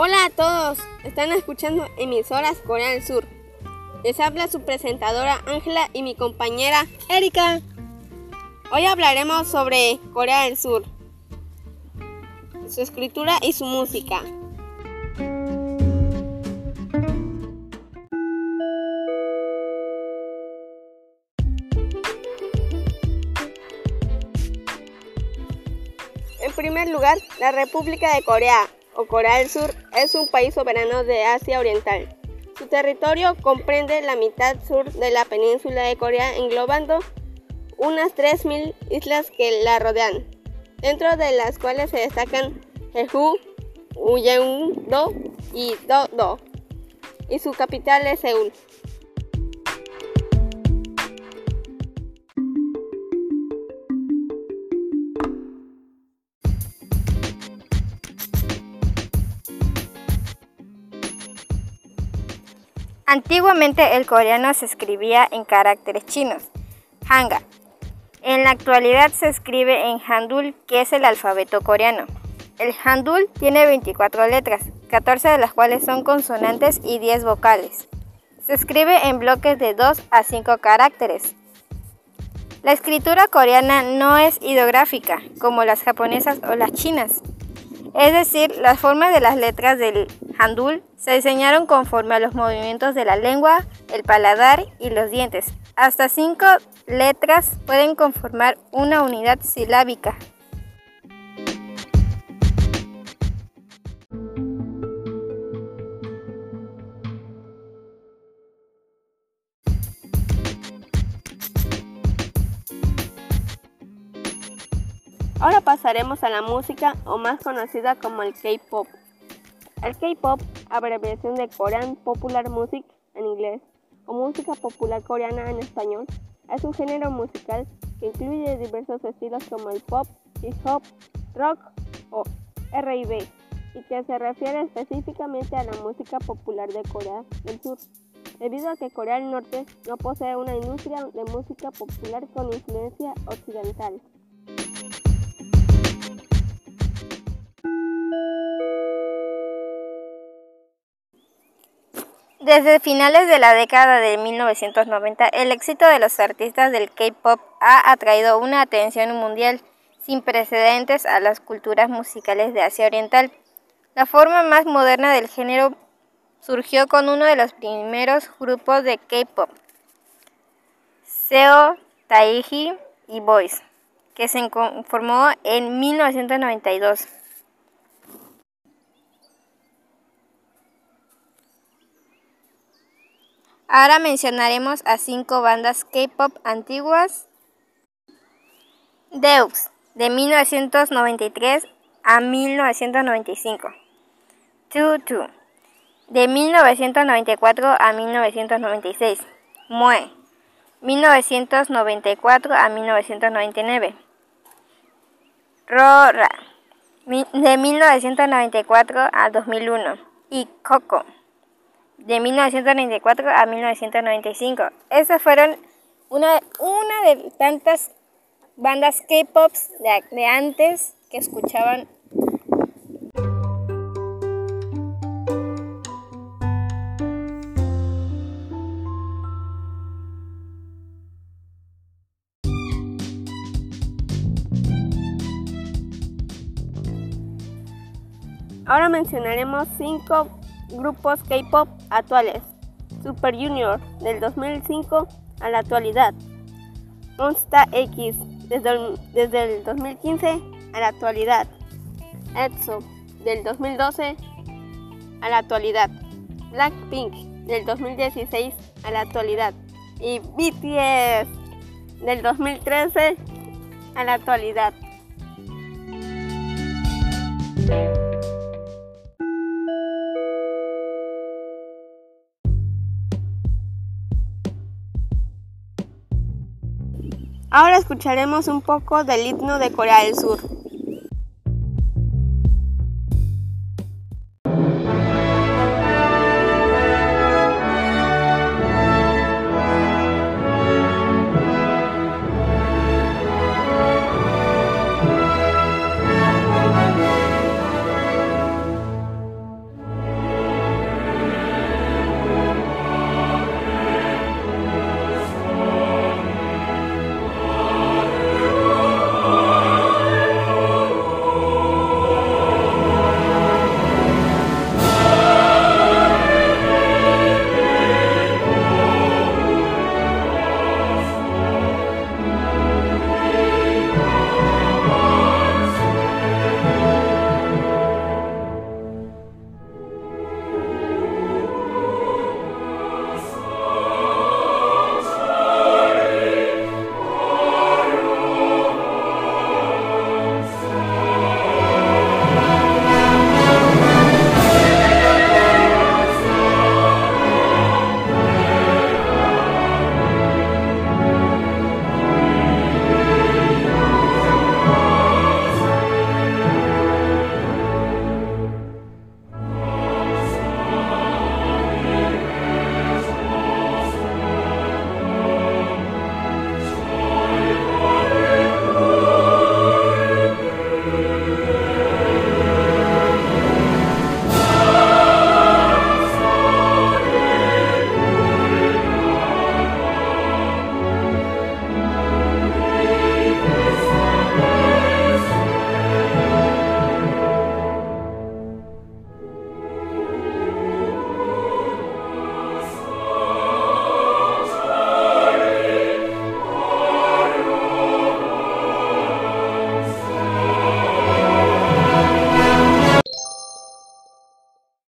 Hola a todos, están escuchando emisoras Corea del Sur. Les habla su presentadora Ángela y mi compañera Erika. Hoy hablaremos sobre Corea del Sur, su escritura y su música. En primer lugar, la República de Corea o Corea del Sur es un país soberano de Asia Oriental. Su territorio comprende la mitad sur de la península de Corea, englobando unas 3.000 islas que la rodean, dentro de las cuales se destacan Jeju, Uyeong-do y Do-do, y su capital es Seúl. Antiguamente el coreano se escribía en caracteres chinos, hanga. En la actualidad se escribe en Handul, que es el alfabeto coreano. El Handul tiene 24 letras, 14 de las cuales son consonantes y 10 vocales. Se escribe en bloques de 2 a 5 caracteres. La escritura coreana no es ideográfica, como las japonesas o las chinas. Es decir, las formas de las letras del handul se diseñaron conforme a los movimientos de la lengua, el paladar y los dientes. Hasta cinco letras pueden conformar una unidad silábica. Ahora pasaremos a la música o más conocida como el K-Pop. El K-Pop, abreviación de Korean Popular Music en inglés o música popular coreana en español, es un género musical que incluye diversos estilos como el pop, hip hop, rock o R&B y que se refiere específicamente a la música popular de Corea del Sur, debido a que Corea del Norte no posee una industria de música popular con influencia occidental. Desde finales de la década de 1990, el éxito de los artistas del K-pop ha atraído una atención mundial sin precedentes a las culturas musicales de Asia Oriental. La forma más moderna del género surgió con uno de los primeros grupos de K-pop, Seo, Taiji y Boys, que se formó en 1992. Ahora mencionaremos a cinco bandas K-pop antiguas. Deux, de 1993 a 1995. Tutu, de 1994 a 1996. Mue, 1994 a 1999. Rora, de 1994 a 2001. Y Coco de 1994 a 1995. Esas fueron una, una de tantas bandas K-pop de, de antes que escuchaban Ahora mencionaremos cinco grupos K-pop actuales. Super Junior del 2005 a la actualidad. Monsta X desde el, desde el 2015 a la actualidad. EXO del 2012 a la actualidad. Blackpink del 2016 a la actualidad. Y BTS del 2013 a la actualidad. Ahora escucharemos un poco del himno de Corea del Sur.